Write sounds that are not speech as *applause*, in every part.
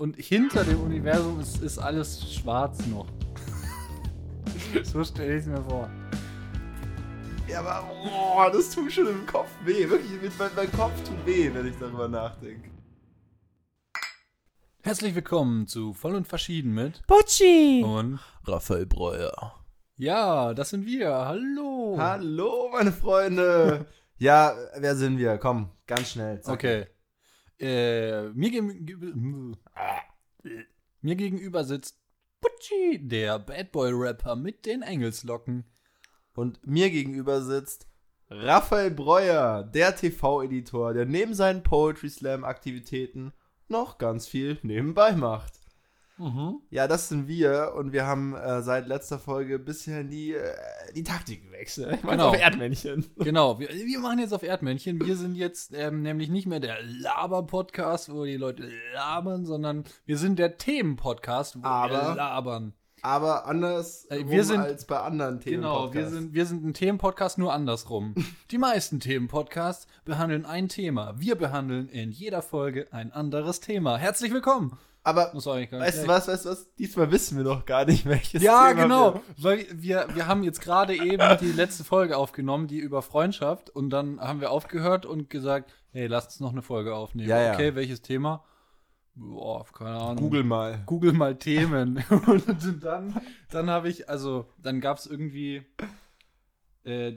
und hinter dem Universum ist, ist alles schwarz noch. *laughs* so stelle ich es mir vor. Ja, aber boah, das tut schon im Kopf weh. Wirklich, mein, mein Kopf tut weh, wenn ich darüber nachdenke. Herzlich willkommen zu Voll und Verschieden mit Pucci! und Raphael Breuer. ja, das sind wir. Hallo. Hallo, meine Freunde. ja, wer sind wir? Komm, ganz schnell. zack. Okay. Äh, mir, gegenüber, mir gegenüber sitzt Pucci, der Bad Boy Rapper mit den Engelslocken. Und mir gegenüber sitzt Raphael Breuer, der TV-Editor, der neben seinen Poetry Slam-Aktivitäten noch ganz viel nebenbei macht. Ja, das sind wir und wir haben äh, seit letzter Folge bisher die, äh, die Taktik gewechselt. Ich meine, Genau. auf Erdmännchen. Genau, wir, wir machen jetzt auf Erdmännchen. Wir sind jetzt ähm, nämlich nicht mehr der Laber-Podcast, wo die Leute labern, sondern wir sind der Themen-Podcast, wo wir Aber- labern. Aber anders Äh, sind- als bei anderen Themen. Genau, wir sind, wir sind ein Themen-Podcast nur andersrum. *laughs* Die meisten Themen-Podcasts behandeln ein Thema. Wir behandeln in jeder Folge ein anderes Thema. Herzlich willkommen. Aber Muss eigentlich gar nicht weißt du was, weißt du was? Diesmal wissen wir noch gar nicht, welches Ja, Thema genau. wir- Weil wir, wir haben jetzt gerade eben die letzte Folge aufgenommen, die über Freundschaft. Und dann haben wir aufgehört und gesagt, hey, lasst uns noch eine Folge aufnehmen. Ja, ja. Okay, welches Thema? Boah, keine Ahnung. Google mal. Google mal Themen. *laughs* und dann, dann habe ich, also, dann gab es irgendwie, äh,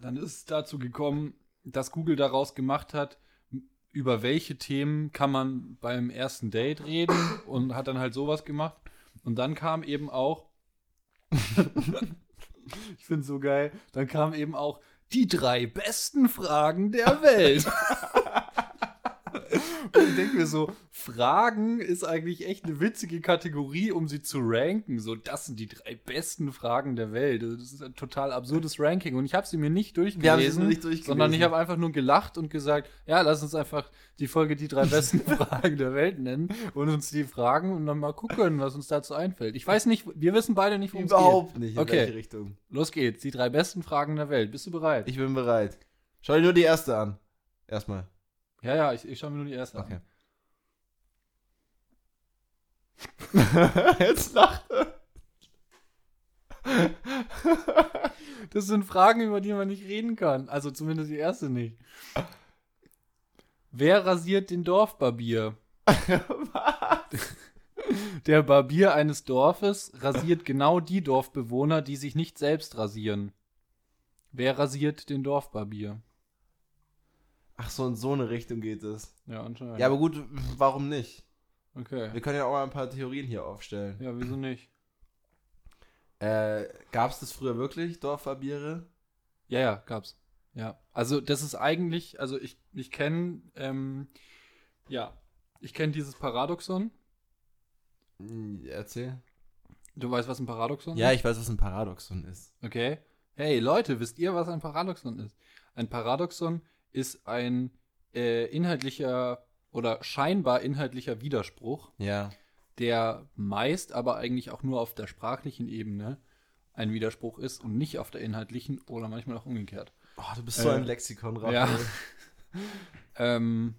dann ist es dazu gekommen, dass Google daraus gemacht hat, über welche Themen kann man beim ersten Date reden und hat dann halt sowas gemacht. Und dann kam eben auch, *laughs* ich finde so geil, dann kam eben auch die drei besten Fragen der Welt. *laughs* *laughs* Und ich denke mir so, Fragen ist eigentlich echt eine witzige Kategorie, um sie zu ranken. So, das sind die drei besten Fragen der Welt. Das ist ein total absurdes Ranking. Und ich habe sie mir nicht durchgelesen, Wir haben sie nur nicht durchgelesen. sondern ich habe einfach nur gelacht und gesagt, ja, lass uns einfach die Folge die drei besten *laughs* Fragen der Welt nennen und uns die fragen und dann mal gucken, was uns dazu einfällt. Ich weiß nicht, wir wissen beide nicht, worum es geht. Überhaupt nicht, in Okay. welche Richtung. Los geht's, die drei besten Fragen der Welt. Bist du bereit? Ich bin bereit. Schau dir nur die erste an. Erstmal. Ja, ja, ich, ich schaue mir nur die erste Okay. an. *laughs* Jetzt lacht er. Das sind Fragen, über die man nicht reden kann. Also zumindest die erste nicht. Wer rasiert den Dorfbarbier? *laughs* Der Barbier eines Dorfes rasiert genau die Dorfbewohner, die sich nicht selbst rasieren. Wer rasiert den Dorfbarbier? Ach so, in so eine Richtung geht es. Ja, anscheinend. Ja, aber gut, warum nicht? okay. Wir können ja auch mal ein paar Theorien hier aufstellen. Ja, wieso nicht? Äh, gab es das früher wirklich, Dorfbarbiere? Ja, ja, gab's. Ja. Also das ist eigentlich, also ich, ich kenne, ähm, ja, ich kenne dieses Paradoxon. Hm, Erzähl. Du weißt, was ein Paradoxon Ja, ist? ich weiß, was ein Paradoxon ist. Okay. Hey Leute, wisst ihr, was ein Paradoxon ist? Ein Paradoxon ist ein äh, inhaltlicher oder scheinbar inhaltlicher Widerspruch, Ja. der meist aber eigentlich auch nur auf der sprachlichen Ebene ein Widerspruch ist und nicht auf der inhaltlichen oder manchmal auch umgekehrt. Oh, du bist so Äh, ein Lexikon, ja. Raphael. *laughs* Ähm,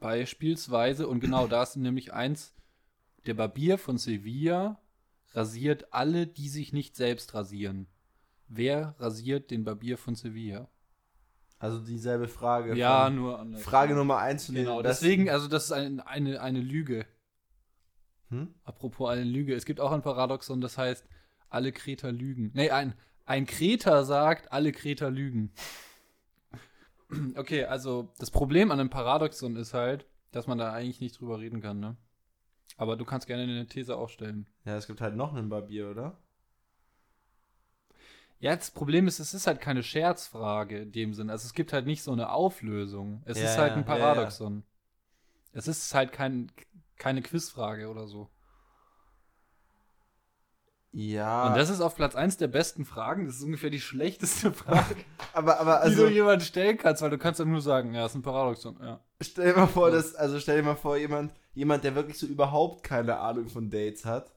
beispielsweise, und genau da ist nämlich eins, der Barbier von Sevilla rasiert alle, die sich nicht selbst rasieren. Wer rasiert den Barbier von Sevilla? Also dieselbe Frage. Ja, nur anders. Frage Nummer eins Genau, deswegen, also das ist ein, eine, eine Lüge. Hm? Apropos eine Lüge. Es gibt auch ein Paradoxon, das heißt, alle Kreter lügen. Nee, ein, ein Kreter sagt, alle Kreter lügen. *clears throat* Okay, also das Problem an einem Paradoxon ist halt, dass man da eigentlich nicht drüber reden kann, ne? Aber du kannst gerne eine These aufstellen. Ja, es gibt halt noch einen Barbier, oder? Ja, das Problem ist, es ist halt keine Scherzfrage in dem Sinn. Also es gibt halt nicht so eine Auflösung. Es Ja, ist halt ja, ein ja, ja. Paradoxon. Es ist halt kein, keine Quizfrage oder so. Ja. Und das ist auf Platz 1 der besten Fragen. Das ist ungefähr die schlechteste *laughs* Frage, aber, aber die also, du jemand stellen kannst, weil du kannst dann nur sagen, ja, ist ein Paradoxon. Ja. stell dir mal vor, dass, also stell dir mal vor, jemand, jemand, der wirklich so überhaupt keine Ahnung von Dates hat,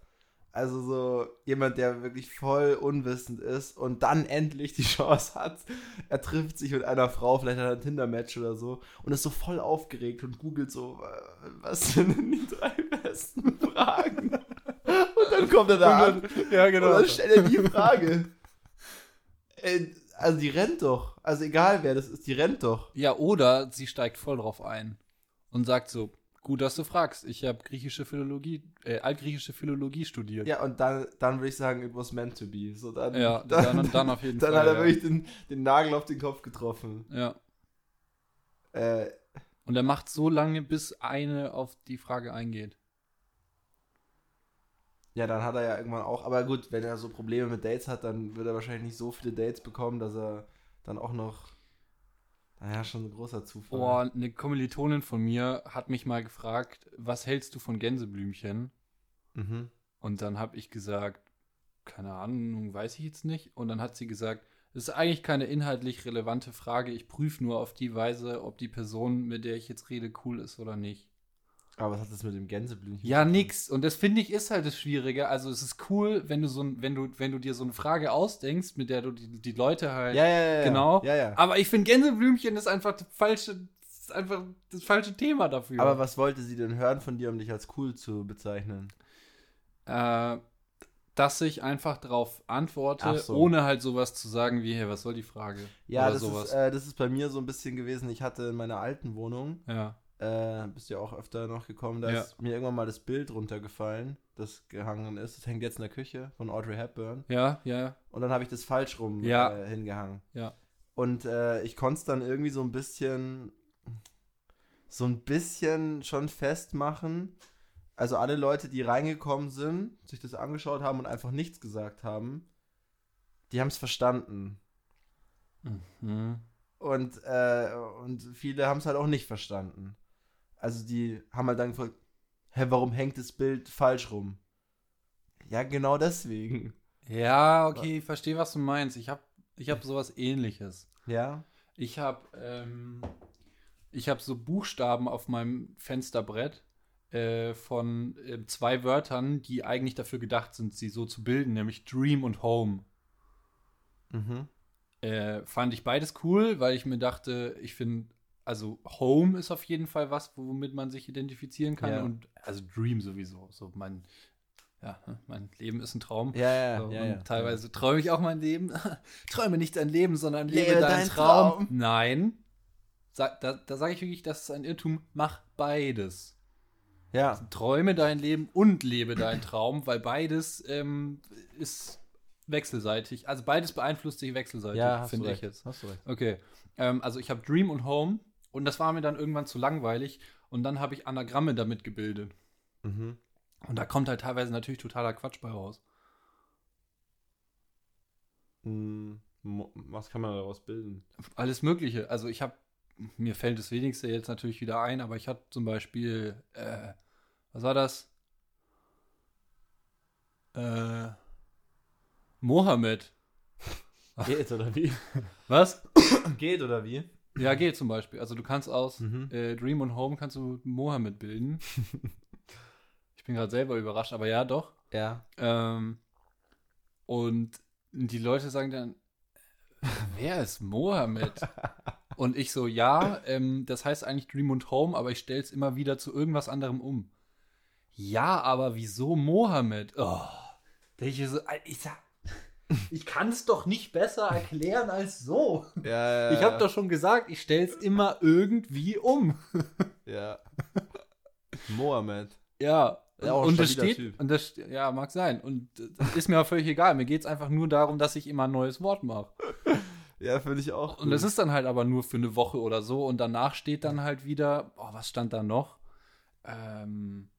Also so jemand, der wirklich voll unwissend ist und dann endlich die *laughs* Chance hat. Er trifft sich mit einer Frau, vielleicht hat er ein Tinder-Match oder so und ist so voll aufgeregt und googelt so, was sind denn die drei besten Fragen? *laughs* Und dann kommt er da an Ja, und dann stellt er die Frage. Äh, Also die rennt doch. Also egal wer das ist, die rennt doch. Ja, oder sie steigt voll drauf ein und sagt so, gut, dass du fragst. Ich habe griechische Philologie, äh, altgriechische Philologie studiert. Ja, und dann, dann würde ich sagen, it was meant to be. So dann, Ja, *laughs* dann, dann, dann auf jeden dann Fall. hat er ja. wirklich den, den Nagel auf den Kopf getroffen. ja. Äh, Und er macht so lange, bis eine auf die Frage eingeht. ja, dann hat er ja irgendwann auch, aber gut, wenn er so Probleme mit Dates hat, dann wird er wahrscheinlich nicht so viele Dates bekommen, dass er dann auch noch, naja, schon ein großer Zufall. Oh, eine Kommilitonin von mir hat mich mal gefragt, was hältst du von Gänseblümchen? Mhm. Und dann habe ich gesagt, keine Ahnung, weiß ich jetzt nicht. Und dann hat sie gesagt, das ist eigentlich keine inhaltlich relevante Frage. Ich prüfe nur auf die Weise, ob die Person, mit der ich jetzt rede, cool ist oder nicht. Aber was hat das mit dem Gänseblümchen? Ja, nix. Und das finde ich ist halt das Schwierige. Also es ist cool, wenn du so ein, wenn du, wenn du dir so eine Frage ausdenkst, mit der du die, die Leute halt. Ja, ja, ja. Genau. Ja, ja. Aber ich finde Gänseblümchen ist einfach das falsche, ist einfach das falsche Thema dafür. Aber was wollte sie denn hören von dir, um dich als cool zu bezeichnen? äh, dass ich einfach darauf antworte, so. ohne halt sowas zu sagen wie, hey, was soll die Frage? Ja, Oder das sowas. ist, äh, das ist bei mir so ein bisschen gewesen. Ich hatte in meiner alten Wohnung, ja. Äh, bist ja auch öfter noch gekommen, da Ja. ist mir irgendwann mal das Bild runtergefallen, das gehangen ist. Das hängt jetzt in der Küche von Audrey Hepburn. Ja, ja, Und dann habe ich das falsch rum Ja. äh, hingehangen. ja. Und äh, ich konnte es dann irgendwie so ein bisschen, so ein bisschen schon festmachen. Also alle Leute, die reingekommen sind, sich das angeschaut haben und einfach nichts gesagt haben, die haben es verstanden. Mhm. Und, äh, und viele haben es halt auch nicht verstanden. Also die haben halt dann gefragt, hä, warum hängt das Bild falsch rum? Ja, genau deswegen. Ja, okay, ich verstehe, was du meinst. Ich habe ich hab sowas ähnliches. Ja? Ich habe ähm, ich hab so Buchstaben auf meinem Fensterbrett äh, von äh, zwei Wörtern, die eigentlich dafür gedacht sind, sie so zu bilden, nämlich Dream und Home. Mhm. Äh, fand ich beides cool, weil ich mir dachte, ich finde, also Home ist auf jeden Fall was, womit man sich identifizieren kann. Ja. Und also Dream sowieso. So mein, ja, ne, mein Leben ist ein Traum. Ja, ja, So, ja, teilweise träume ich auch mein Leben. *laughs* Träume nicht dein Leben, sondern lebe, Lebe deinen deinen Traum. Traum. Nein. Sa da da sage ich wirklich, das ist ein Irrtum. Mach beides. Ja. Träume dein Leben und lebe deinen Traum, weil beides ähm, ist wechselseitig. Also beides beeinflusst sich wechselseitig, Ja, finde ich jetzt. Hast du recht. Okay. Ähm, also ich habe Dream und Home und das war mir dann irgendwann zu langweilig und dann habe ich Anagramme damit gebildet. Mhm. Und da kommt halt teilweise natürlich totaler Quatsch bei raus. Hm, Was kann man daraus bilden? Alles Mögliche. Also ich habe, mir fällt das wenigste jetzt natürlich wieder ein, aber ich hatte zum Beispiel, äh, was war das? Äh, Mohammed. *laughs* Geht oder wie? Was? Geht oder wie? Ja, geht zum Beispiel. Also du kannst aus Mhm. äh, Dream und Home kannst du Mohammed bilden. *laughs* ich bin gerade selber überrascht, aber ja, doch. Ja. Ähm, und die Leute sagen dann, wer ist Mohammed? *laughs* und ich so, ja, ähm, das heißt eigentlich Dream und Home, aber ich stelle es immer wieder zu irgendwas anderem um. Ja, aber wieso Mohammed? Oh, ich so, ich sag, ich kann es doch nicht besser erklären als so. Ja, Ich habe doch schon gesagt, ich stelle es immer irgendwie um. *laughs* Ja. Mohammed. Ja, Ja, und das steht, Typ. und das, ja, mag sein. Und das ist mir auch völlig egal. Mir geht es einfach nur darum, dass ich immer ein neues Wort mache. *laughs* Ja, finde ich auch. Und das ist dann halt aber nur für eine Woche oder so. Und danach steht dann halt wieder, oh, was stand da noch? Ähm,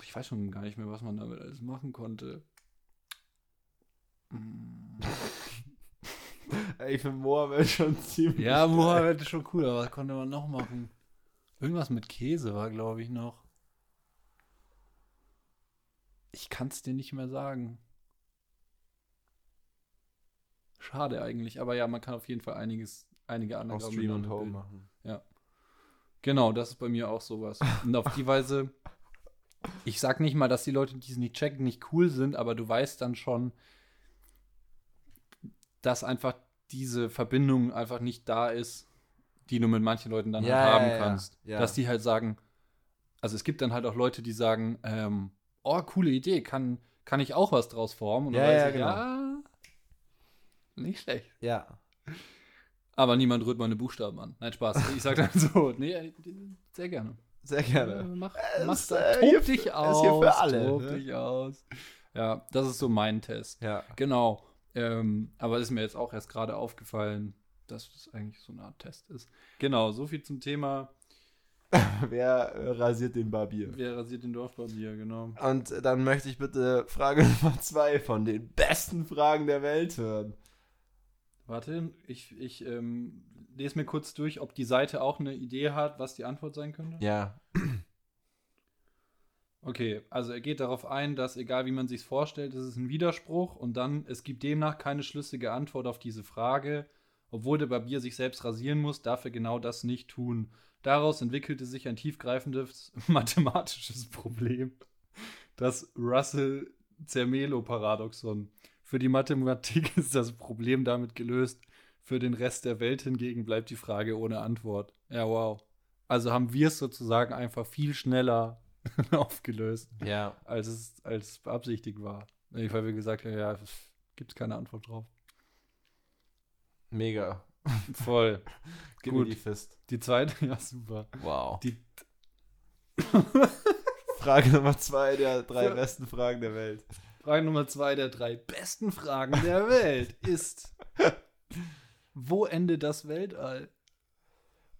ich weiß schon gar nicht mehr, was man damit alles machen konnte. Hm. Ey, ich finde Mohammed schon ziemlich. Ja, Mohammed ist schon cool, aber was konnte man noch machen? Irgendwas mit Käse war, glaube ich, noch. Ich kann es dir nicht mehr sagen. Schade eigentlich, aber ja, man kann auf jeden Fall einiges, einige andere Aus Stream und Home machen. Genau, das ist bei mir auch sowas. Und auf die Weise ich sag nicht mal, dass die Leute, die es nicht checken, nicht cool sind, aber du weißt dann schon, dass einfach diese Verbindung einfach nicht da ist, die du mit manchen Leuten dann Ja, halt haben ja, kannst. Ja. Dass die halt sagen, also es gibt dann halt auch Leute, die sagen, ähm, oh, coole Idee, kann, kann ich auch was draus formen? Und dann Ja, weiß ja, ich, genau. ja, nicht schlecht. Ja. Aber niemand rührt meine Buchstaben an. Nein, Spaß. Ich sag dann so, nee, sehr gerne. Sehr Äh, gerne. Mach, Es mach ist, da, äh, tob hier dich für- aus. ist hier für alle, Tob ne? dich aus. Ja, das ist so mein Test. Ja. Genau. Ähm, aber ist mir jetzt auch erst gerade aufgefallen, dass es eigentlich so eine Art Test ist. Genau, so viel zum Thema, *laughs* Wer äh, rasiert den Barbier? wer rasiert den Dorfbarbier, genau. Und dann möchte ich bitte Frage *laughs* Nummer zwei von den besten Fragen der Welt hören. Warte, ich, ich ähm, lese mir kurz durch, ob die Seite auch eine Idee hat, was die Antwort sein könnte. Ja. Okay, also er geht darauf ein, dass egal wie man sich vorstellt, es ist ein Widerspruch und dann, es gibt demnach keine schlüssige Antwort auf diese Frage. Obwohl der Barbier sich selbst rasieren muss, darf er genau das nicht tun. Daraus entwickelte sich ein tiefgreifendes *laughs* mathematisches Problem. Das Russell-Zermelo-Paradoxon. Für die Mathematik *laughs* ist das Problem damit gelöst. Für den Rest der Welt hingegen bleibt die Frage ohne Antwort. Ja, wow. Also haben wir es sozusagen einfach viel schneller *laughs* aufgelöst Ja. als es als beabsichtigt war. Weil wir gesagt haben, ja, gibt es keine Antwort drauf. Mega. *laughs* Voll. Gib Gut. mir die Fist. Die zweite, *laughs* ja, super. Wow. Die, Frage Nummer zwei der drei Ja. besten Fragen der Welt. Frage Nummer zwei der drei besten Fragen der Welt ist: Wo endet das Weltall?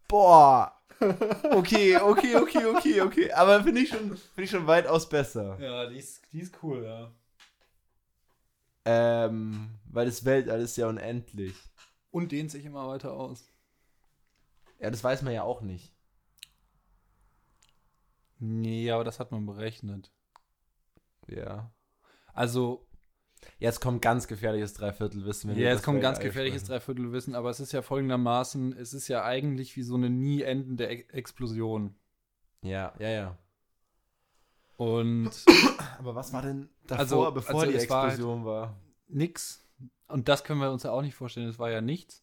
Boah. Okay, okay, okay, okay, okay. Aber finde ich, schon- finde ich schon weitaus besser. Ja, die ist, die ist cool, ja. Ähm, weil das Weltall ist ja unendlich. Und dehnt sich immer weiter aus. Ja, das weiß man ja auch nicht. Nee, aber das hat man berechnet. Ja. Also, Jetzt kommt ganz gefährliches Dreiviertelwissen. wenn wir ja, jetzt kommt ganz gefährliches. Dreiviertelwissen, aber es ist ja folgendermaßen: Es ist ja eigentlich wie so eine nie endende E Explosion. Ja, ja, ja. Und *coughs* Aber was war denn davor, Also- bevor also die es war halt- Explosion war? nix. Und das können wir uns ja auch nicht vorstellen, es war ja nichts.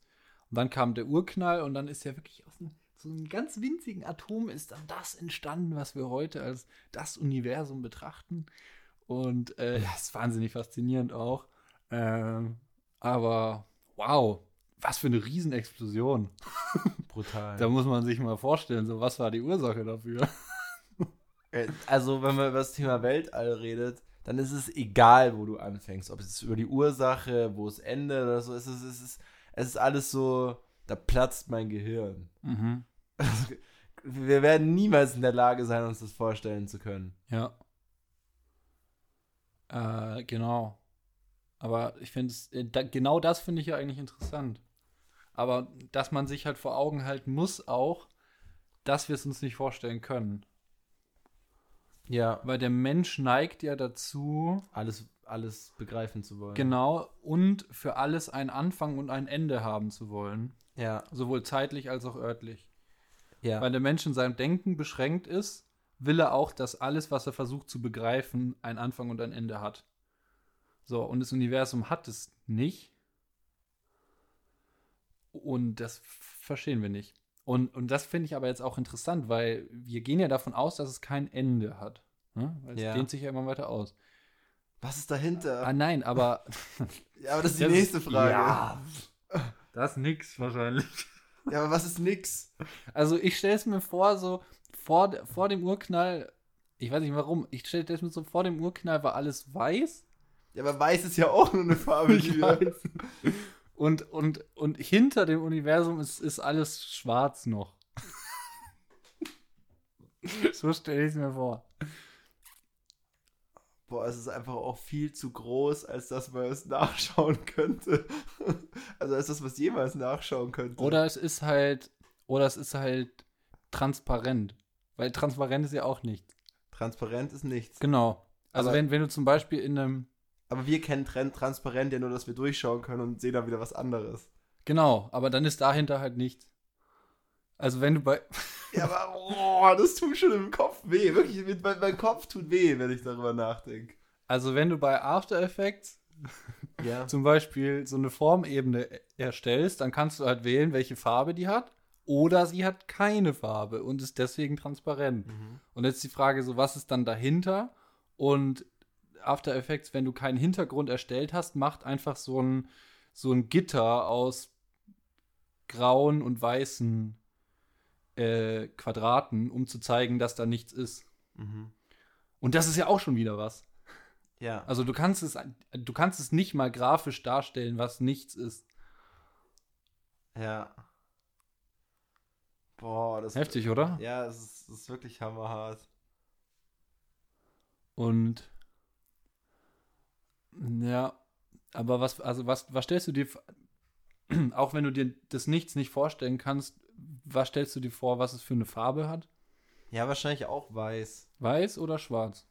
Und dann kam der Urknall und dann ist ja wirklich aus einem, so einem ganz winzigen Atom ist dann das entstanden, was wir heute als das Universum betrachten. Und äh, ja, ist wahnsinnig faszinierend auch. Ähm, aber wow, was für eine Riesenexplosion. *laughs* Brutal. Da muss man sich mal vorstellen, so was war die Ursache dafür. *laughs* Äh, Also, wenn man über das Thema Weltall redet, dann ist es egal, wo du anfängst. Ob es über die Ursache, wo es endet oder so. Es ist, es ist, es ist alles so, da platzt mein Gehirn. Mhm. *laughs* Wir werden niemals in der Lage sein, uns das vorstellen zu können. Ja. Äh, genau. Aber ich finde es, äh, da, genau das finde ich ja eigentlich interessant. Aber dass man sich halt vor Augen halten muss auch, dass wir es uns nicht vorstellen können. Ja. Weil der Mensch neigt ja dazu, Alles, alles begreifen zu wollen. genau, und für alles einen Anfang und ein Ende haben zu wollen. Ja. Sowohl zeitlich als auch örtlich. Ja. Weil der Mensch in seinem Denken beschränkt ist, will er auch, dass alles, was er versucht zu begreifen, einen Anfang und ein Ende hat. So, und das Universum hat es nicht. Und das verstehen wir nicht. Und, und das finde ich aber jetzt auch interessant, weil wir gehen ja davon aus, dass es kein Ende hat. Ne? Weil es Ja. dehnt sich ja immer weiter aus. Was ist dahinter? Ah, nein, aber. *laughs* ja, aber das ist die Das nächste Frage. Ja. Das ist nix wahrscheinlich. ja, aber was ist nix? Also ich stelle es mir vor, so vor, vor dem Urknall, ich weiß nicht warum, ich stelle es mir so vor dem Urknall war alles weiß. Ja, aber weiß ist ja auch nur eine Farbe. *laughs* Ich weiß. Und, und, und hinter dem Universum ist, ist alles schwarz noch. *laughs* so stelle ich es mir vor. Boah, es ist einfach auch viel zu groß, als dass man es nachschauen könnte. *laughs* also als das, was jemals nachschauen könnte. Oder es ist halt, oder es ist halt transparent. Weil transparent ist ja auch nichts. Transparent ist nichts. Genau. Also Aber- wenn, wenn du zum Beispiel in einem, Aber wir kennen Trend transparent ja nur, dass wir durchschauen können und sehen da wieder was anderes. Genau, aber dann ist dahinter halt nichts. Also wenn du bei, *laughs* Ja, aber oh, das tut schon im Kopf weh. Wirklich, mit, mein, mein Kopf tut weh, wenn ich darüber nachdenke. Also wenn du bei After Effects Ja. zum Beispiel so eine Formebene erstellst, dann kannst du halt wählen, welche Farbe die hat. Oder sie hat keine Farbe und ist deswegen transparent. Mhm. Und jetzt die Frage so, was ist dann dahinter? Und After Effects, wenn du keinen Hintergrund erstellt hast, macht einfach so ein, so ein Gitter aus grauen und weißen äh, Quadraten, um zu zeigen, dass da nichts ist. Mhm. Und das ist ja auch schon wieder was. Ja. Also du kannst es, du kannst es nicht mal grafisch darstellen, was nichts ist. Ja. Boah, das Heftig, oder? Ja, es ist, ist wirklich hammerhart. Und ja, aber was, also was, was stellst du dir, *clears throat* auch wenn du dir das Nichts nicht vorstellen kannst, was stellst du dir vor, was es für eine Farbe hat? Ja, wahrscheinlich auch weiß. Weiß oder schwarz?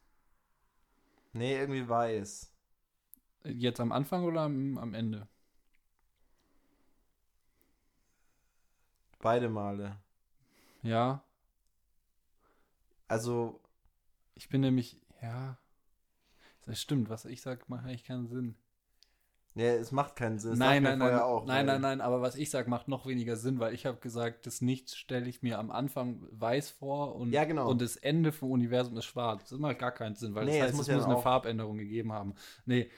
Nee, irgendwie weiß. Jetzt am Anfang oder am, am Ende? Beide Male. Ja, Also, ich bin nämlich, ja, das stimmt, was ich sag, macht eigentlich keinen Sinn. nee, es macht keinen Sinn. Das nein, nein, nein, auch, nein, nein, nein, aber was ich sag, macht noch weniger Sinn, weil ich habe gesagt, das Nichts stelle ich mir am Anfang weiß vor und, Ja, genau. und das Ende vom Universum ist schwarz. Das macht gar keinen Sinn, weil Nee, das es heißt, muss es ja muss eine auch- Farbänderung gegeben haben. Nee,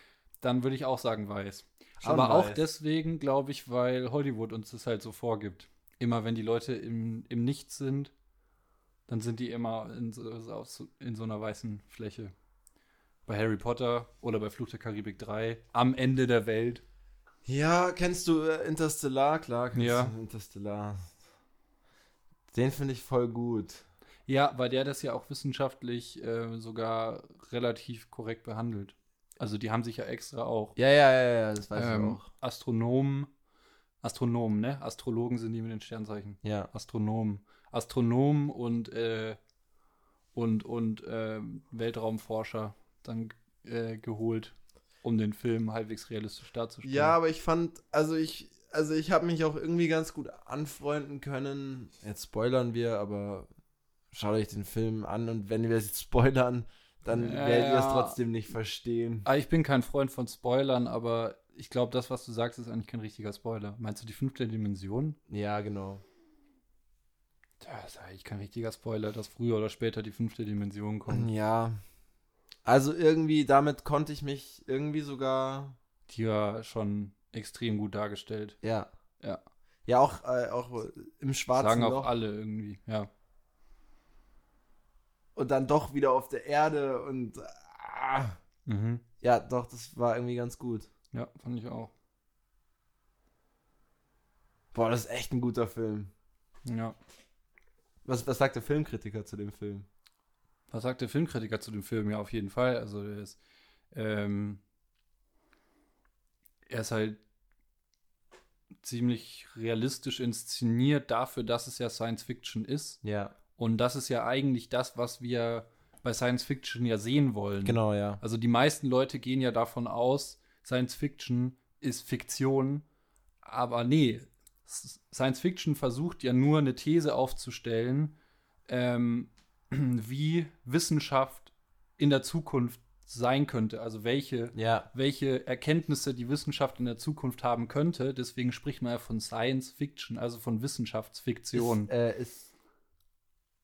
dann würde ich auch sagen weiß. Schon aber auch weiß. deswegen, glaube ich, weil Hollywood uns das halt so vorgibt. Immer wenn die Leute im, im Nichts sind, dann sind die immer in so, in so einer weißen Fläche. Bei Harry Potter oder bei Fluch der Karibik 3, am Ende der Welt. Ja, kennst du äh, Interstellar? Klar, kennst Ja. du Interstellar. Den finde ich voll gut. Ja, weil der das ja auch wissenschaftlich äh, sogar relativ korrekt behandelt. Also die haben sich ja extra auch Ja, ja, ja, ja, das weiß ähm, ich auch. Astronomen, Astronomen, ne? Astrologen sind die mit den Sternzeichen. Ja. Astronomen. Astronomen und, äh, und, und ähm, Weltraumforscher dann äh, geholt, um den Film halbwegs realistisch darzustellen. Ja, aber ich fand, also ich, also ich habe mich auch irgendwie ganz gut anfreunden können. Jetzt spoilern wir, aber schaut euch den Film an und wenn wir es jetzt spoilern, dann Ja, werdet ihr es trotzdem nicht verstehen. Ah, Ich bin kein Freund von Spoilern, aber ich glaube, das, was du sagst, ist eigentlich kein richtiger Spoiler. Meinst du die fünfte Dimension? Ja, genau. Das ist eigentlich kein richtiger Spoiler, dass früher oder später die fünfte Dimension kommt. Ja. Also irgendwie, damit konnte ich mich irgendwie sogar, Die war schon extrem gut dargestellt. ja. Ja. Ja, auch, äh, auch im schwarzen Sagen auch Loch alle irgendwie, ja. und dann doch wieder auf der Erde und ah. Mhm. ja, doch, das war irgendwie ganz gut. Ja, fand ich auch. Boah, das ist echt ein guter Film. Ja. Was, was sagt der Filmkritiker zu dem Film? Was sagt der Filmkritiker zu dem Film? Ja, auf jeden Fall. Also, er ist, ähm, er ist halt ziemlich realistisch inszeniert dafür, dass es ja Science Fiction ist. Ja, Und das ist ja eigentlich das, was wir bei Science Fiction ja sehen wollen. genau, ja. Also die meisten Leute gehen ja davon aus, Science Fiction ist Fiktion, aber nee, Science Fiction versucht ja nur eine These aufzustellen, ähm, *clears throat* wie Wissenschaft in der Zukunft sein könnte, also welche, Ja, welche Erkenntnisse die Wissenschaft in der Zukunft haben könnte. Deswegen spricht man ja von Science Fiction, also von Wissenschaftsfiktion. Ist, äh, ist,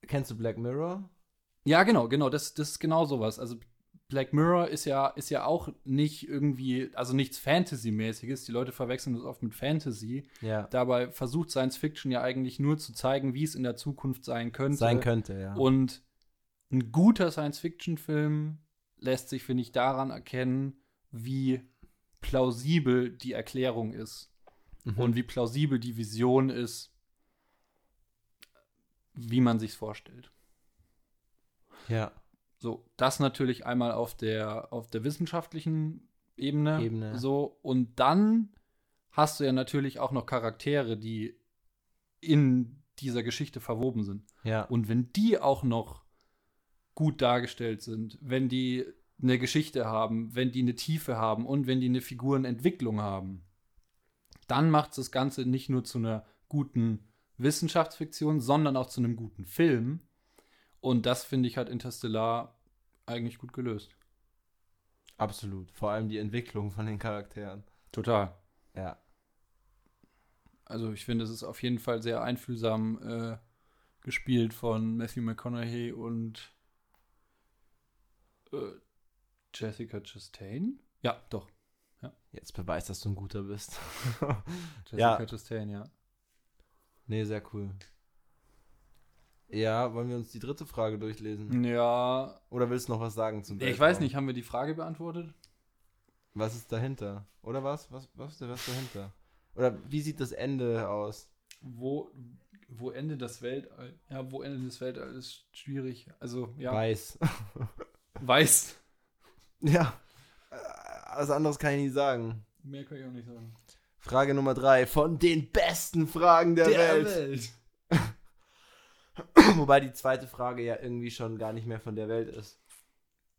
kennst du Black Mirror? Ja, genau, genau, das, das ist genau sowas. Also Black Mirror ist ja, ist ja auch nicht irgendwie, also nichts Fantasy-mäßiges. Die Leute verwechseln das oft mit Fantasy. Ja. Dabei versucht Science Fiction ja eigentlich nur zu zeigen, wie es in der Zukunft sein könnte. Sein könnte, ja. Und ein guter Science-Fiction-Film lässt sich, finde ich, daran erkennen, wie plausibel die Erklärung ist Mhm. und wie plausibel die Vision ist, wie man sich's vorstellt. ja. So, das natürlich einmal auf der, auf der wissenschaftlichen Ebene, Ebene. So, und dann hast du ja natürlich auch noch Charaktere, die in dieser Geschichte verwoben sind. Ja. Und wenn die auch noch gut dargestellt sind, wenn die eine Geschichte haben, wenn die eine Tiefe haben und wenn die eine Figurenentwicklung haben, dann macht das Ganze nicht nur zu einer guten Wissenschaftsfiktion, sondern auch zu einem guten Film. Und das finde ich hat Interstellar eigentlich gut gelöst. Absolut. Vor allem die Entwicklung von den Charakteren. Total. Ja. Also ich finde, es ist auf jeden Fall sehr einfühlsam äh, gespielt von Matthew McConaughey und äh, Jessica Chastain. Ja, doch. Jetzt beweist, dass du ein guter bist. *laughs* Jessica Ja. Chastain, ja. nee, sehr cool. Ja, wollen wir uns die dritte Frage durchlesen? Ja, Oder willst du noch was sagen zum ich Weltraum? weiß nicht, haben wir die Frage beantwortet? Was ist dahinter? Oder was? Was, was ist was dahinter? Oder wie sieht das Ende aus? Wo, wo endet das Weltall? Ja, wo endet das Weltall ist schwierig. Also, ja, Weiß. *laughs* weiß. ja. Was anderes kann ich nicht sagen. Mehr kann ich auch nicht sagen. Frage Nummer drei von den besten Fragen der, Welt. *laughs* Wobei die zweite Frage ja irgendwie schon gar nicht mehr von der Welt ist.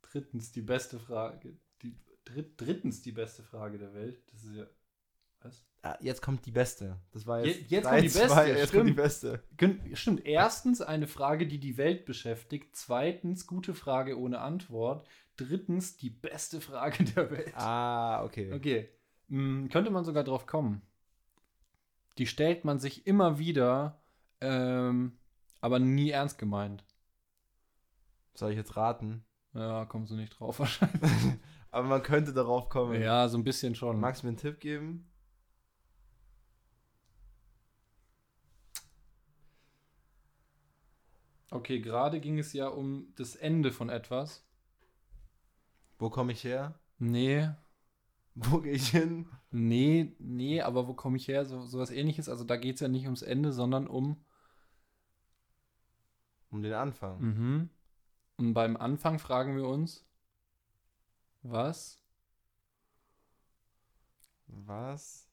Drittens die beste Frage. Die, dritt, drittens die beste Frage der Welt. Das ist ja. Was? Ah, jetzt kommt die beste. Das war jetzt. Je- jetzt drei, kommt die beste, zwei, jetzt kommt die stimmt. beste. Stimmt, erstens eine Frage, die die Welt beschäftigt. Zweitens, gute Frage ohne Antwort. Drittens, die beste Frage der Welt. Ah, okay. Okay. Hm, könnte man sogar drauf kommen. Die stellt man sich immer wieder, ähm, aber nie ernst gemeint. Soll ich jetzt raten? Ja, kommst du nicht drauf *laughs* wahrscheinlich. Aber man könnte darauf kommen. Ja, so ein bisschen schon. Magst du mir einen Tipp geben? Okay, gerade ging es ja um das Ende von etwas. Wo komme ich her? Nee, Wo gehe ich hin? nee, nee, aber wo komme ich her? So sowas ähnliches. Also da geht es ja nicht ums Ende, sondern um. Um den Anfang. Mhm. Und beim Anfang fragen wir uns, was? Was?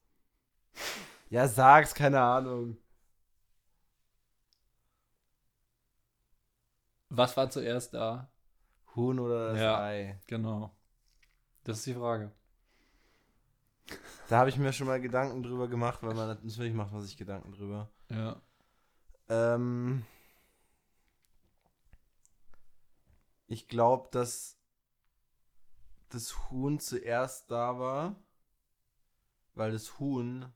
Ja, sag's, keine Ahnung. Was war zuerst da? Huhn oder das Ja. Ei? Genau. Das ist die Frage. Da habe ich mir schon mal Gedanken drüber gemacht, weil man natürlich macht man sich Gedanken drüber. Ja. Ähm, ich glaube, dass das Huhn zuerst da war, weil das Huhn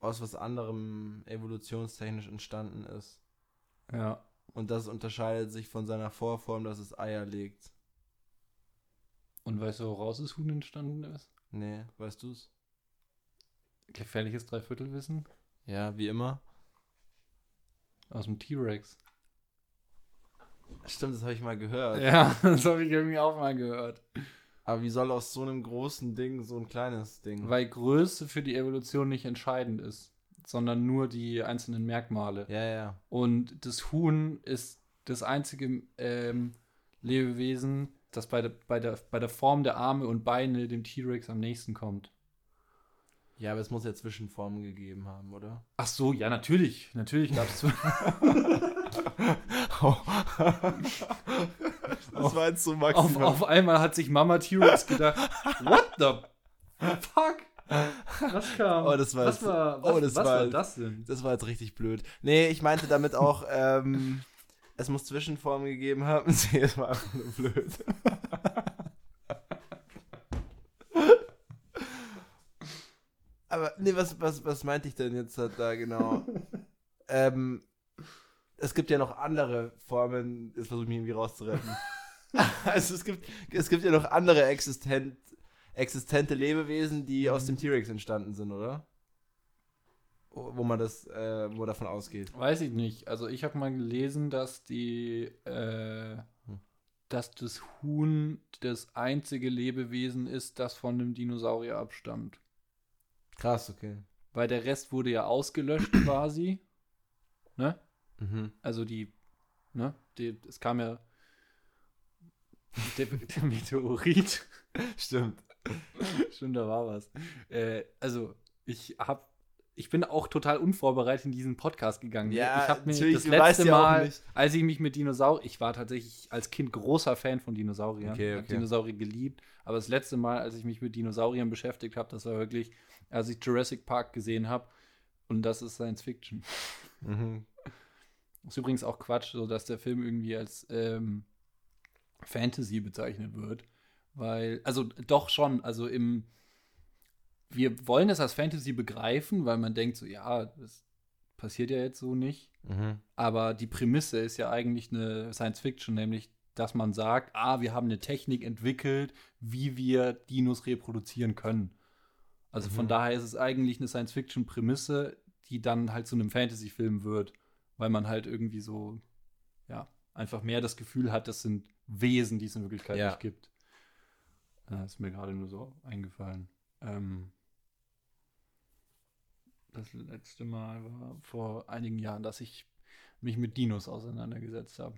aus was anderem evolutionstechnisch entstanden ist. Ja. Und das unterscheidet sich von seiner Vorform, dass es Eier legt. Und weißt du, woraus das Huhn entstanden ist? Nee, weißt du's? Gefährliches Dreiviertelwissen? Ja, wie immer. Aus dem T-Rex. Stimmt, das habe ich mal gehört. Ja, *laughs* das habe ich irgendwie auch mal gehört. Aber wie soll aus so einem großen Ding so ein kleines Ding? Weil Größe für die Evolution nicht entscheidend ist, sondern nur die einzelnen Merkmale. ja, ja. Und das Huhn ist das einzige ähm, Lebewesen, das bei der, bei, der, bei der Form der Arme und Beine dem T-Rex am nächsten kommt. Ja, aber es muss ja Zwischenformen gegeben haben, oder? Ach so, ja, natürlich. Natürlich gab es. *laughs* *laughs* *laughs* das war jetzt so auf, maximal. auf einmal hat sich Mama T-Rex gedacht: What the fuck? Was kam? Oh, das war was jetzt- war, was, oh, das was war war das denn? Das war jetzt richtig blöd. Nee, ich meinte damit auch, *laughs* ähm, es muss Zwischenformen gegeben haben. *laughs* Nee, es war einfach nur blöd. Aber, nee, was, was, was meinte ich denn jetzt da genau? ähm, es gibt ja noch andere Formen, jetzt versuche ich mich irgendwie rauszuretten. *laughs* *laughs* also es gibt, es gibt ja noch andere existent, existente Lebewesen, die aus dem T-Rex entstanden sind, oder? Wo man das, äh, wo davon ausgeht. Weiß ich nicht. Also, ich habe mal gelesen, dass die. Äh, Hm. dass das Huhn das einzige Lebewesen ist, das von einem Dinosaurier abstammt. Krass, okay. Weil der Rest wurde ja ausgelöscht *clears throat* quasi. Ne? Mhm. Also die, ne? Die, es kam ja der, *laughs* der Meteorit. *laughs* Stimmt. Stimmt, da war was. Äh, also ich hab, ich bin auch total unvorbereitet in diesen Podcast gegangen. Ja, ich habe mir das letzte ja Mal, als ich mich mit Dinosauriern, ich war tatsächlich als Kind großer Fan von Dinosauriern, Okay, habe okay. Dinosaurier geliebt, aber das letzte Mal, als ich mich mit Dinosauriern beschäftigt habe, das war wirklich, als ich Jurassic Park gesehen habe Und das ist Science Fiction. Mhm. Ist übrigens auch Quatsch, so dass der Film irgendwie als ähm, Fantasy bezeichnet wird. Weil, also doch schon, also im, wir wollen es als Fantasy begreifen, weil man denkt so, ja, das passiert ja jetzt so nicht. Mhm. Aber die Prämisse ist ja eigentlich eine Science Fiction, nämlich, dass man sagt, ah, wir haben eine Technik entwickelt, wie wir Dinos reproduzieren können. Also von Mhm. daher ist es eigentlich eine Science Fiction Prämisse, die dann halt zu einem Fantasy Film wird, weil man halt irgendwie so ja, einfach mehr das Gefühl hat, das sind Wesen, die es in Wirklichkeit Ja. nicht gibt. Ja, ist mir gerade nur so eingefallen. Ähm, das letzte Mal war vor einigen Jahren, dass ich mich mit Dinos auseinandergesetzt habe.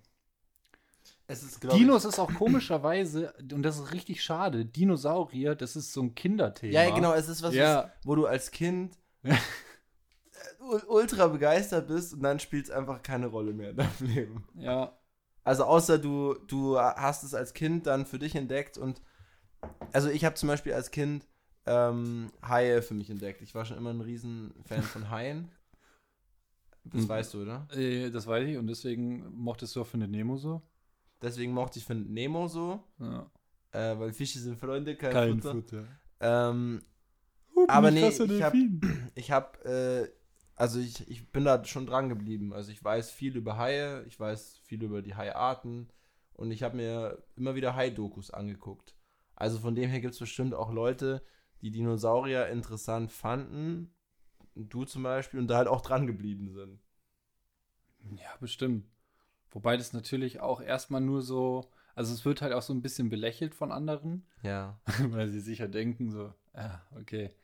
Es ist, Dinos ist auch komischerweise, und das ist richtig schade, Dinosaurier, das ist so ein Kinderthema. Ja, genau, es ist was, Ja. was wo du als Kind äh, *laughs* ultra begeistert bist und dann spielt es einfach keine Rolle mehr in deinem Leben. Ja, Also außer du, du hast es als Kind dann für dich entdeckt und also ich habe zum Beispiel als Kind ähm, Haie für mich entdeckt. Ich war schon immer ein riesen Fan von Haien. Das Mhm. weißt du, oder? äh, das weiß ich, und deswegen mochtest du auch Findet Nemo so. Deswegen mochte ich Find Nemo so, Ja. äh, weil Fische sind Freunde, kein, Kein Futter. Futter. Ähm, Oh, Aber nee, ich hab- Delfin. *clears throat* ich habe, äh, also ich, ich bin da schon dran geblieben. Also ich weiß viel über Haie, ich weiß viel über die Haiarten und ich habe mir immer wieder Hai-Dokus angeguckt. Also von dem her gibt es bestimmt auch Leute, die Dinosaurier interessant fanden, du zum Beispiel, und da halt auch dran geblieben sind. Ja, bestimmt. Wobei das natürlich auch erstmal nur so, also es wird halt auch so ein bisschen belächelt von anderen, Ja. *laughs* weil sie sicher denken so, ah, okay.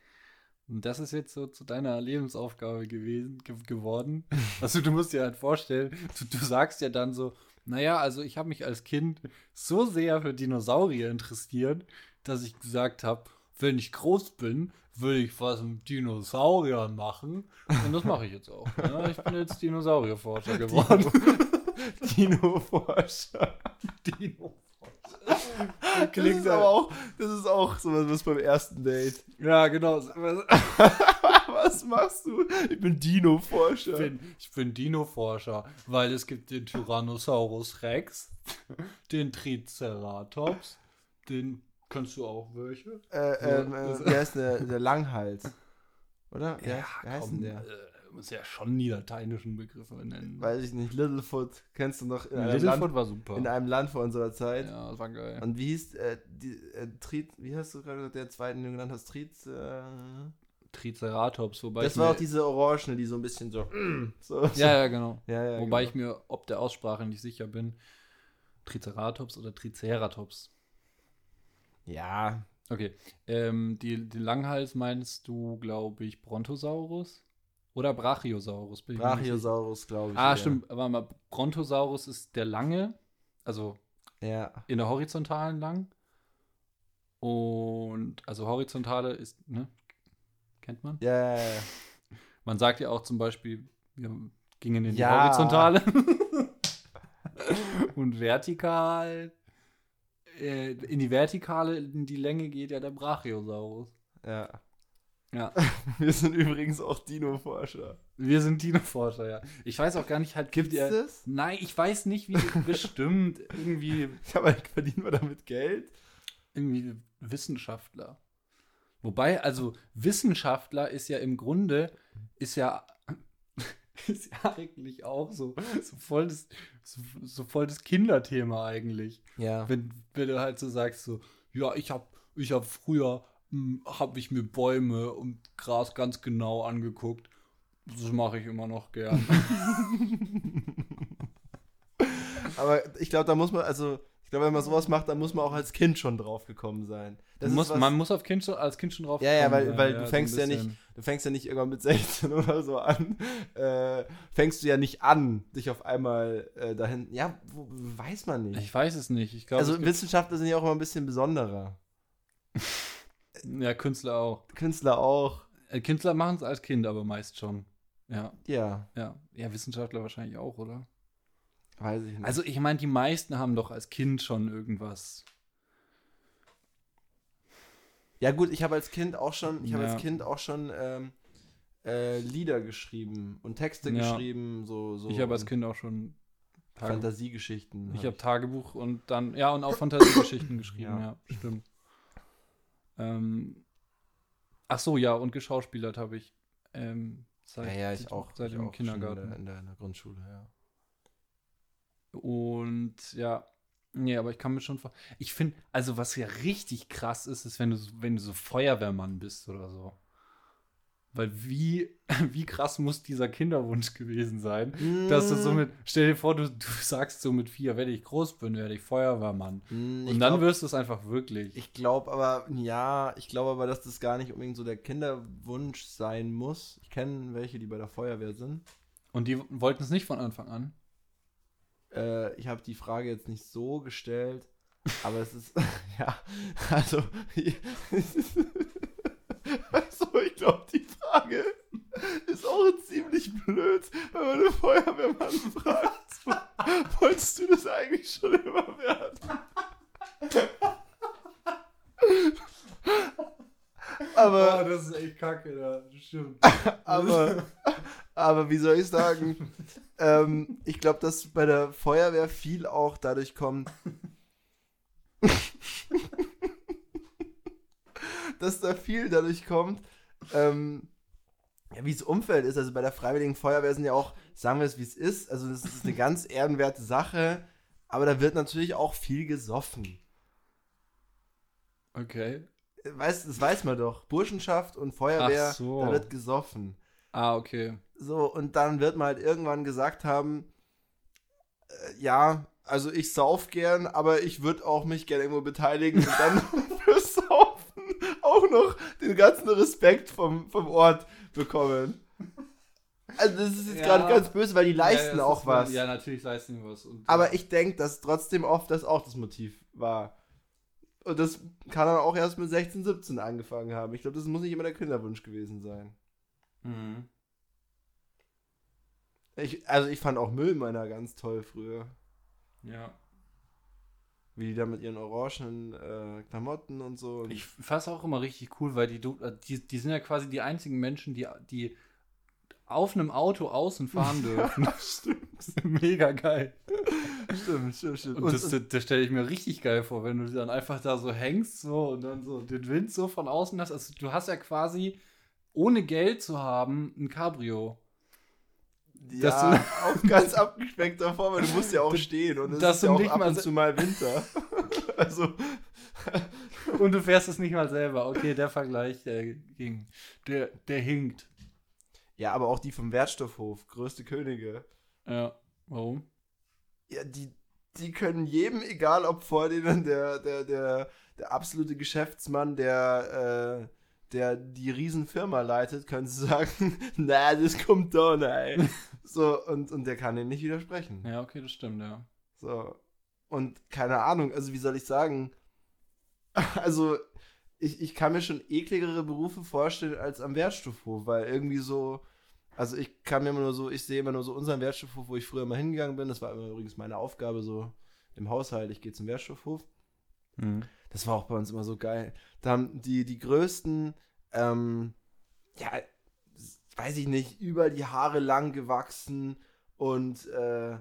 Und das ist jetzt so zu deiner Lebensaufgabe gewesen, ge geworden. *laughs* Also du musst dir halt vorstellen, du, du sagst ja dann so, naja, also ich habe mich als Kind so sehr für Dinosaurier interessiert, dass ich gesagt habe, wenn ich groß bin, will ich was mit Dinosauriern machen. Und das mache ich jetzt auch. Ja, ich bin jetzt Dinosaurierforscher *laughs* geworden. *laughs* Dino-Forscher. Dino. Das Klingt ist aber auch, das ist auch sowas was beim ersten Date. Ja, genau. *laughs* Was machst du? Ich bin Dino-Forscher. Ich bin, bin Dino-Forscher, weil es gibt den Tyrannosaurus Rex, den Triceratops, den kannst du auch welche? Äh, ähm, Das- äh, der ist der, der Langhals. Oder? Wer, wer heißt denn der? Äh, muss ja schon die lateinischen Begriffe nennen. Weiß ich nicht. Littlefoot. Kennst du noch in einem, Littlefoot Land, war super. in einem Land vor unserer Zeit? ja, das war geil. Und wie hieß äh, die, äh, Triz, wie hast du gerade gesagt, der zweiten, den du genannt hast? Triz, äh, Triceratops, wobei Das ich war mir, auch diese Orangene, die so ein bisschen so. so, *clears throat* so. Ja, ja, genau. *laughs* ja, ja, wobei genau. ich mir ob der Aussprache nicht sicher bin. Triceratops oder Triceratops. Ja, Okay. Ähm, die, den Langhals meinst du, glaube ich, Brontosaurus? Oder Brachiosaurus? Bin. Brachiosaurus, glaube ich. Ah, ja. stimmt. Warte mal, Brontosaurus ist der lange, also Ja. in der horizontalen lang. Und also horizontale ist, ne? Kennt man? Ja, ja. *laughs* Man sagt ja auch zum Beispiel, wir gingen in die Ja. horizontale. *laughs* Und vertikal, äh, in die vertikale, in die Länge geht ja der Brachiosaurus. ja. Ja. *laughs* Wir sind übrigens auch Dino-Forscher. Wir sind Dino-Forscher, ja. Ich weiß auch gar nicht, halt, Gibt's ihr- das? Nein, ich weiß nicht, wie *laughs* bestimmt irgendwie, Ich habe verdienen wir damit Geld? irgendwie Wissenschaftler. Wobei, also Wissenschaftler ist ja im Grunde, ist ja, *laughs* ist ja eigentlich auch so, so, voll das, so, so voll das Kinderthema eigentlich. Ja. Wenn, wenn du halt so sagst, so, ja, ich hab, ich hab früher, habe ich mir Bäume und Gras ganz genau angeguckt. Das mache ich immer noch gern. *laughs* Aber ich glaube, da muss man, also, ich glaube, wenn man sowas macht, dann muss man auch als Kind schon drauf gekommen sein. Muss, man muss auf kind schon, als Kind schon drauf Ja, ja, kommen, weil, weil du so fängst ein ja nicht, du fängst ja nicht irgendwann mit 16 *laughs* oder so an, äh, fängst du ja nicht an, dich auf einmal äh, dahin, ja, wo, weiß man nicht. Ich weiß es nicht. Ich glaube, also Wissenschaftler sind ja auch immer ein bisschen besonderer. *laughs* ja, Künstler auch. Künstler auch. Äh, Künstler machen es als Kind, aber meist schon. Ja, Ja, ja. Ja, Wissenschaftler wahrscheinlich auch, oder? weiß ich nicht. Also, ich meine, die meisten haben doch als Kind schon irgendwas. ja gut, ich habe als Kind auch schon, ich habe Ja. als Kind auch schon ähm, äh, Lieder geschrieben und Texte Ja. geschrieben, so, so ich habe als Kind auch schon Tagebuch. Fantasiegeschichten. Ich hab habe Tagebuch und dann, ja, und auch Fantasiegeschichten geschrieben, Ja. ja, stimmt. Ähm, ach so, ja, und geschauspielert habe ich. Ähm, seit, ja, ja, ich seit- auch. Seit ich dem auch Kindergarten. In der, in, der, Grundschule, ja. Und ja, nee, aber ich kann mir schon vor. Ich finde, also was ja richtig krass ist, ist, wenn du, wenn du so Feuerwehrmann bist oder so. Weil wie, *laughs* wie krass muss dieser Kinderwunsch gewesen sein, dass du so mit, stell dir vor, du, du *laughs* sagst so mit vier, wenn ich groß bin, werde ich Feuerwehrmann. Mm, ich Und dann glaub- wirst du es einfach wirklich. Ich glaube aber, ja, ich glaube aber, dass das gar nicht unbedingt so der Kinderwunsch sein muss. Ich kenne welche, die bei der Feuerwehr sind. Und die wollten es nicht von Anfang an. Äh, ich habe die Frage jetzt nicht so gestellt, aber es ist, *laughs* ja, also, also ich glaube, die Frage ist auch ziemlich blöd, wenn man einen Feuerwehrmann fragt. Wolltest du das eigentlich schon immer werden? Aber, das ist echt kacke, da. Stimmt. aber, aber wie soll ich sagen? ähm, ich glaube, dass bei der Feuerwehr viel auch dadurch kommt, *laughs* dass da viel dadurch kommt, ähm, ja, wie das Umfeld ist. Also bei der Freiwilligen Feuerwehr sind ja auch, sagen wir es wie es ist, also das ist eine ganz *laughs* ehrenwerte Sache, aber da wird natürlich auch viel gesoffen. Okay. Weißt, das weiß man doch. Burschenschaft und Feuerwehr, so. da wird gesoffen. Ah, okay. So, und dann wird man halt irgendwann gesagt haben, äh, ja, also ich sauf gern, aber ich würde auch mich gerne irgendwo beteiligen und dann *laughs* *laughs* Saufen auch noch den ganzen Respekt vom, vom Ort bekommen. Also das ist jetzt Ja. gerade ganz böse, weil die leisten Ja, auch was. Ja, natürlich leisten die was. Und, Aber ich denke, dass trotzdem oft das auch das Motiv war. Und das kann dann auch erst mit 16, 17 angefangen haben. Ich glaube, das muss nicht immer der Kinderwunsch gewesen sein. Mhm. Ich, also ich fand auch Müllmänner ganz toll früher. Ja. Wie die da mit ihren orangenen äh, Klamotten und so. Und Ich fasse auch immer richtig cool, weil die, äh, die, die sind ja quasi die einzigen Menschen, die, die auf einem Auto außen fahren *laughs* dürfen. stimmt. *laughs* Mega geil. stimmt, stimmt, stimmt. Und das, das, das stelle ich mir richtig geil vor, wenn du dann einfach da so hängst so und dann so den Wind so von außen hast. Also du hast ja quasi, ohne Geld zu haben, ein Cabrio. Ja, dass *laughs* auch ganz abgespeckter Form, weil du musst ja auch stehen und es ist ja du auch ab und zu mal Winter. *laughs* also, Und du fährst es nicht mal selber. Okay, der Vergleich, der ging. Der, der hinkt. ja, aber auch die vom Wertstoffhof, größte Könige. Ja. Warum? Ja, die, die können jedem, egal ob vor denen der, der, der, der absolute Geschäftsmann, der, äh, der die Riesenfirma leitet, können sie sagen, *laughs* na, das kommt da, nein. So, und, und der kann denen nicht widersprechen. Ja, okay, das stimmt, ja. So. Und keine Ahnung, also wie soll ich sagen? *laughs* Also, ich, ich kann mir schon ekligere Berufe vorstellen als am Wertstoffhof, weil irgendwie so, also ich kann mir immer nur so, ich sehe immer nur so unseren Wertstoffhof, wo ich früher mal hingegangen bin. Das war immer übrigens meine Aufgabe so im Haushalt, ich gehe zum Wertstoffhof. Mhm. Das war auch bei uns immer so geil. Da haben die, die größten, ähm, ja, weiß ich nicht, über die Haare lang gewachsen und, äh,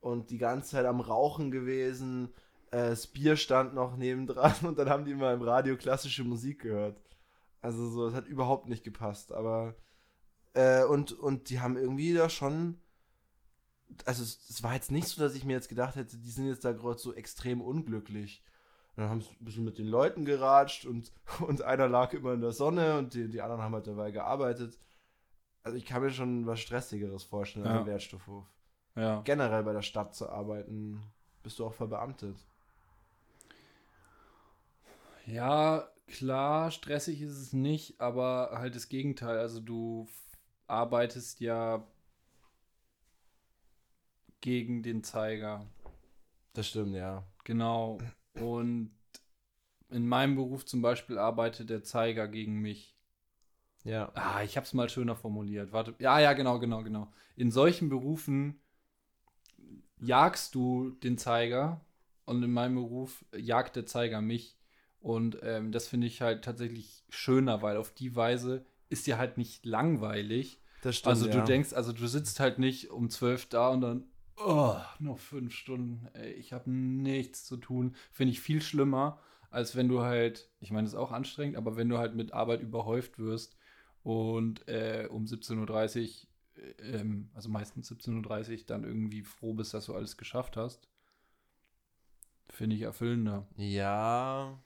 und die ganze Zeit am Rauchen gewesen. Äh, das Bier stand noch nebendran *laughs* und dann haben die immer im Radio klassische Musik gehört. Also so, das hat überhaupt nicht gepasst, aber äh, und, und die haben irgendwie da schon also es, es war jetzt nicht so, dass ich mir jetzt gedacht hätte, die sind jetzt da gerade so extrem unglücklich. Und dann haben sie ein bisschen mit den Leuten geratscht und, *laughs* und einer lag immer in der Sonne und die, die anderen haben halt dabei gearbeitet. Also ich kann mir schon was Stressigeres vorstellen Ja. im Wertstoffhof. Ja. Generell bei der Stadt zu arbeiten, bist du auch verbeamtet. Ja, klar, stressig ist es nicht, aber halt das Gegenteil. Also du arbeitest ja gegen den Zeiger. Das stimmt, ja. Genau. Und in meinem Beruf zum Beispiel arbeitet der Zeiger gegen mich. Ja. Ah, ich hab's mal schöner formuliert. Warte. Ja, ja, genau, genau, genau. In solchen Berufen jagst du den Zeiger und in meinem Beruf jagt der Zeiger mich. Und ähm, das finde ich halt tatsächlich schöner, weil auf die Weise ist dir halt nicht langweilig. Das stimmt. Also du ja. denkst, also du sitzt halt nicht um zwölf da und dann, oh, noch fünf Stunden, ey, ich habe nichts zu tun. Finde ich viel schlimmer, als wenn du halt, ich meine, das ist auch anstrengend, aber wenn du halt mit Arbeit überhäuft wirst und äh, um 17.30 Uhr, äh, also meistens 17.30 Uhr, dann irgendwie froh bist, dass du alles geschafft hast. Finde ich erfüllender. Ja.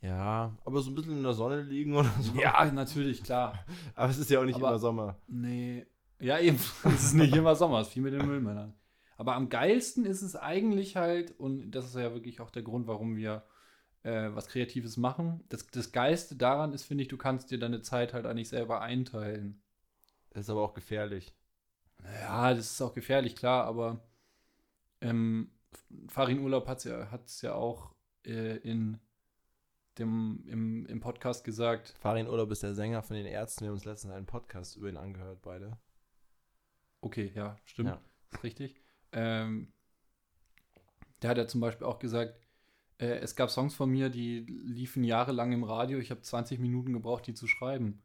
Ja, aber so ein bisschen in der Sonne liegen oder so. Ja, natürlich, klar. *laughs* Aber es ist ja auch nicht Aber- immer Sommer. Nee. Ja, eben. *laughs* Es ist nicht immer Sommer, es ist viel mit den Müllmännern. Aber am geilsten ist es eigentlich halt, und das ist ja wirklich auch der Grund, warum wir äh, was Kreatives machen. Das, das Geilste daran ist, finde ich, du kannst dir deine Zeit halt eigentlich selber einteilen. Das ist aber auch gefährlich. Ja, das ist auch gefährlich, klar, aber ähm, Farin Urlaub hat es ja, hat's ja auch äh, in dem, im, im Podcast gesagt. Farin Urlaub ist der Sänger von den Ärzten. Wir haben uns letztens einen Podcast über ihn angehört, beide. Okay, ja, stimmt. Ja. Ist richtig. Ähm, der hat ja zum Beispiel auch gesagt, äh, es gab Songs von mir, die liefen jahrelang im Radio. Ich habe 20 Minuten gebraucht, die zu schreiben.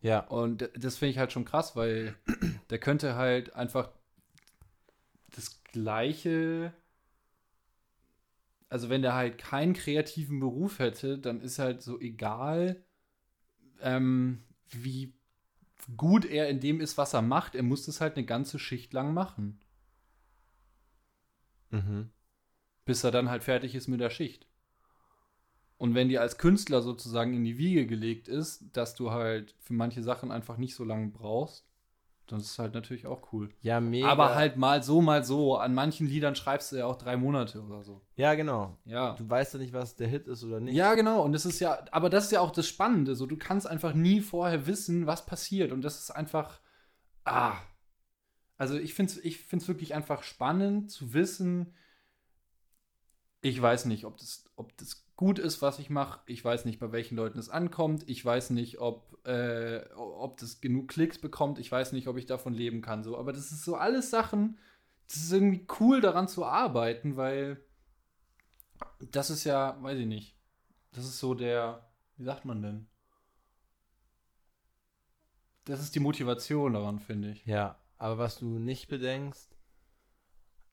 Ja. Und das finde ich halt schon krass, weil *clears throat* der könnte halt einfach das gleiche. Also, wenn der halt keinen kreativen Beruf hätte, dann ist halt so egal, ähm, wie gut er in dem ist, was er macht. Er muss das halt eine ganze Schicht lang machen, Mhm. Bis er dann halt fertig ist mit der Schicht. Und wenn dir als Künstler sozusagen in die Wiege gelegt ist, dass du halt für manche Sachen einfach nicht so lange brauchst, dann ist es halt natürlich auch cool. Ja, mega. Aber halt mal so, mal so. An manchen Liedern schreibst du ja auch drei Monate oder so. Ja, genau. Ja. Du weißt ja nicht, was der Hit ist oder nicht. Ja, genau. Und das ist ja, aber das ist ja auch das Spannende. So, du kannst einfach nie vorher wissen, was passiert. Und das ist einfach, ah. Also ich finde es ich find's wirklich einfach spannend zu wissen, ich weiß nicht, ob das, ob das gut ist, was ich mache. Ich weiß nicht, bei welchen Leuten es ankommt. Ich weiß nicht, ob, äh, ob das genug Klicks bekommt. Ich weiß nicht, ob ich davon leben kann. So. Aber das ist so alles Sachen, das ist irgendwie cool daran zu arbeiten, weil das ist ja, weiß ich nicht. Das ist so der, wie sagt man denn? Das ist die Motivation daran, finde ich. Ja, aber was du nicht bedenkst,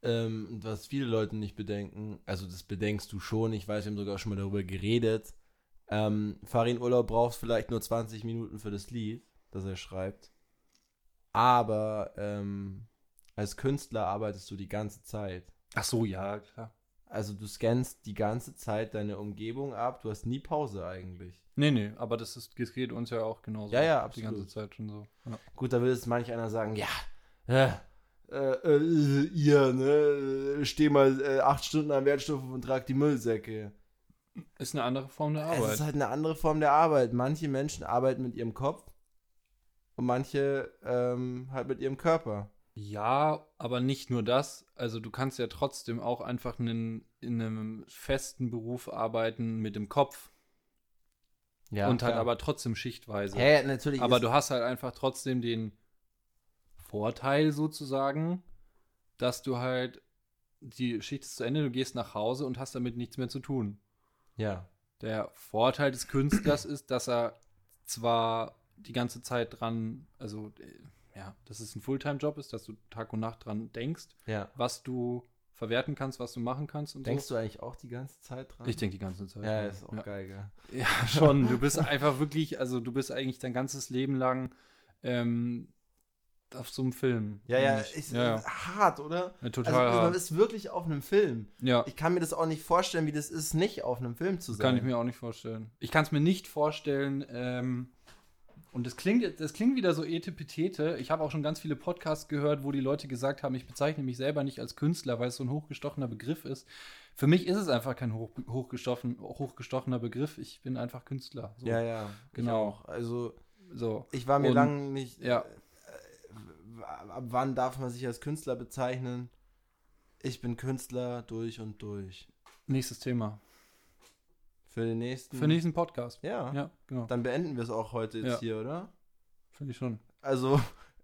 ähm, was viele Leute nicht bedenken, also das bedenkst du schon, ich weiß, wir haben sogar schon mal darüber geredet, ähm, Farin Urlaub braucht vielleicht nur 20 Minuten für das Lied, das er schreibt, aber ähm, als Künstler arbeitest du die ganze Zeit. Ach so, ja, klar. Also du scannst die ganze Zeit deine Umgebung ab, du hast nie Pause eigentlich. Nee, nee, aber das, ist, das geht uns ja auch genauso. Ja, ja, Die absolut. ganze Zeit schon so. Ja. Gut, da will es manch einer sagen, ja, äh, äh, äh, ihr, ne, steh mal äh, acht Stunden am Wertstoff und trag die Müllsäcke. Ist eine andere Form der Es Arbeit. ist halt eine andere Form der Arbeit. Manche Menschen arbeiten mit ihrem Kopf und manche ähm, halt mit ihrem Körper. Ja, aber nicht nur das. Also du kannst ja trotzdem auch einfach einen, in einem festen Beruf arbeiten mit dem Kopf Ja, und halt klar. aber trotzdem schichtweise. Hä, natürlich. aber du hast halt einfach trotzdem den Vorteil sozusagen, dass du halt die Schicht ist zu Ende, du gehst nach Hause und hast damit nichts mehr zu tun. Ja, Der Vorteil des Künstlers ist, dass er zwar die ganze Zeit dran, also äh, ja, dass es ein Fulltime-Job ist, dass du Tag und Nacht dran denkst, ja. was du verwerten kannst, was du machen kannst und Denkst so. du eigentlich auch die ganze Zeit dran? Ich denke die ganze Zeit. Ja, ist auch ja. geil, gell? Ja, schon. Du bist einfach wirklich, also du bist eigentlich dein ganzes Leben lang ähm, auf so einem Film. Ja, ja, ist ja, ja. hart, oder? ja total also, man hart. ist wirklich auf einem Film. Ja, Ich kann mir das auch nicht vorstellen, wie das ist, nicht auf einem Film zu sein. kann ich mir auch nicht vorstellen. Ich kann es mir nicht vorstellen, ähm, und das klingt, das klingt wieder so etepetete. Ich habe auch schon ganz viele Podcasts gehört, wo die Leute gesagt haben, ich bezeichne mich selber nicht als Künstler, weil es so ein hochgestochener Begriff ist. Für mich ist es einfach kein hoch, hochgestochen, hochgestochener Begriff. Ich bin einfach Künstler. So. Ja, ja, Genau. Ich. Also, So. ich war mir lange nicht. Ja. Ab wann darf man sich als Künstler bezeichnen? Ich bin Künstler durch und durch. Nächstes Thema. Für den nächsten. Für den nächsten Podcast. Ja. Ja, genau. Dann beenden wir es auch heute jetzt Ja. hier, oder? Finde ich schon. Also.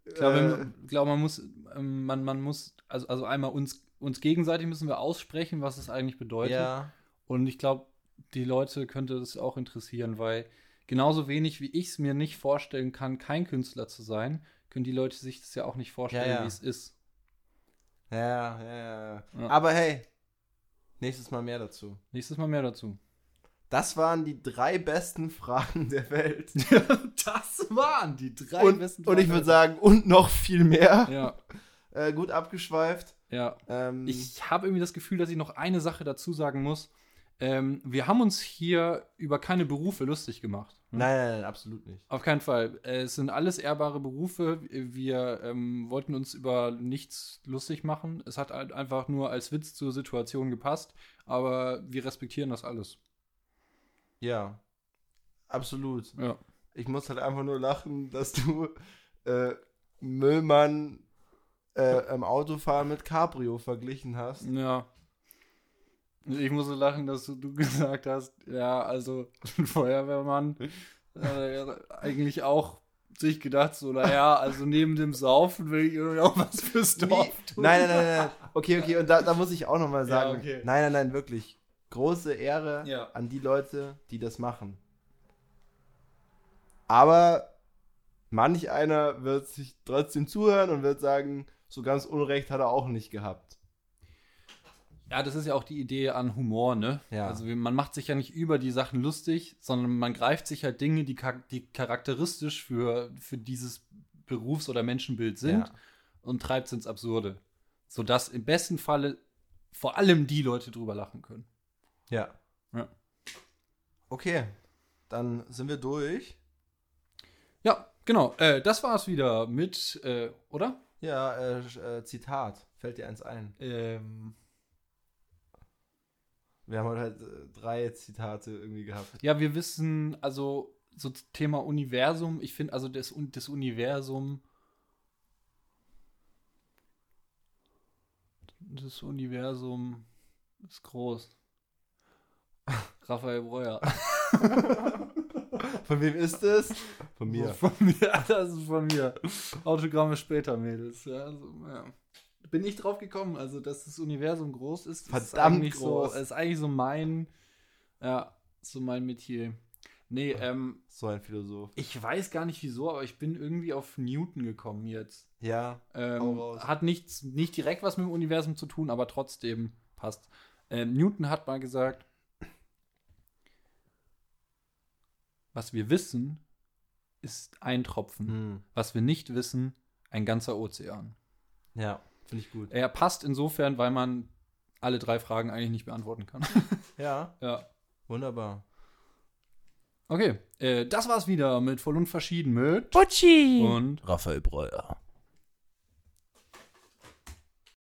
Ich glaube, äh, ich glaube, man muss, ähm, man, man muss, also, also einmal uns, uns gegenseitig müssen wir aussprechen, was es eigentlich bedeutet. ja. Und ich glaube, die Leute könnte es auch interessieren, weil genauso wenig wie ich es mir nicht vorstellen kann, kein Künstler zu sein, können die Leute sich das ja auch nicht vorstellen, Ja, ja. wie es ist. Ja, ja, ja. Aber hey, nächstes Mal mehr dazu. Nächstes Mal mehr dazu. Das waren die drei besten Fragen der Welt. *laughs* das waren die drei Und, besten und ich Fragen. würde sagen, und noch viel mehr. Ja, Äh, gut abgeschweift. ja. Ähm, Ich habe irgendwie das Gefühl, dass ich noch eine Sache dazu sagen muss. Ähm, wir haben uns hier über keine Berufe lustig gemacht. nein, nein, nein, absolut nicht. Auf keinen Fall. Äh, Es sind alles ehrbare Berufe. Wir ähm, wollten uns über nichts lustig machen. Es hat halt einfach nur als Witz zur Situation gepasst. Aber wir respektieren das alles. Ja, absolut. Ja. Ich muss halt einfach nur lachen, dass du äh, Müllmann äh, im Autofahren mit Cabrio verglichen hast. Ja. Ich muss so lachen, dass du, *laughs* gesagt hast, ja, also *laughs* ein Feuerwehrmann äh, eigentlich auch sich gedacht, so, naja, also neben dem Saufen will ich irgendwie auch was fürs Dorf tun. Nein, nein, nein, nein. Okay, okay, und da, da muss ich auch nochmal *laughs* Ja, sagen, okay. nein, nein, nein, wirklich. Große Ehre Ja. an die Leute, die das machen. Aber manch einer wird sich trotzdem zuhören und wird sagen, so ganz Unrecht hat er auch nicht gehabt. Ja, das ist ja auch die Idee an Humor, ne? Ja. Also man macht sich ja nicht über die Sachen lustig, sondern man greift sich halt Dinge, die, char- die charakteristisch für, für dieses Berufs- oder Menschenbild sind Ja. und treibt es ins Absurde. Sodass im besten Falle vor allem die Leute drüber lachen können. Ja. Ja. Okay, dann sind wir durch. Ja, genau. Äh, das war's wieder mit, äh, oder? Ja, äh, äh, Zitat. Fällt dir eins ein? Ähm, Wir haben halt äh, drei Zitate irgendwie gehabt. ja, wir wissen, also so Thema Universum, ich finde also das, das Universum. Das Universum ist groß. Raphael Breuer. *laughs* Von wem ist es? Von mir. Von mir, *laughs* das ist von mir. Autogramme später, Mädels. Ja, also, ja. Bin ich drauf gekommen, also dass das Universum groß ist. ist Verdammt eigentlich groß. So, ist eigentlich so mein, ja, so mein Metier. Nee, ähm, So ein Philosoph. ich weiß gar nicht wieso, aber ich bin irgendwie auf Newton gekommen jetzt. Ja. Ähm, hat nichts, nicht direkt was mit dem Universum zu tun, aber trotzdem passt. Ähm, Newton hat mal gesagt, was wir wissen, ist ein Tropfen. Hm. Was wir nicht wissen, ein ganzer Ozean. Ja, finde ich gut. Er passt insofern, weil man alle drei Fragen eigentlich nicht beantworten kann. *laughs* Ja, ja. wunderbar. Okay, äh, das war's wieder mit Voll und Verschieden mit Butschi! und Raphael Breuer.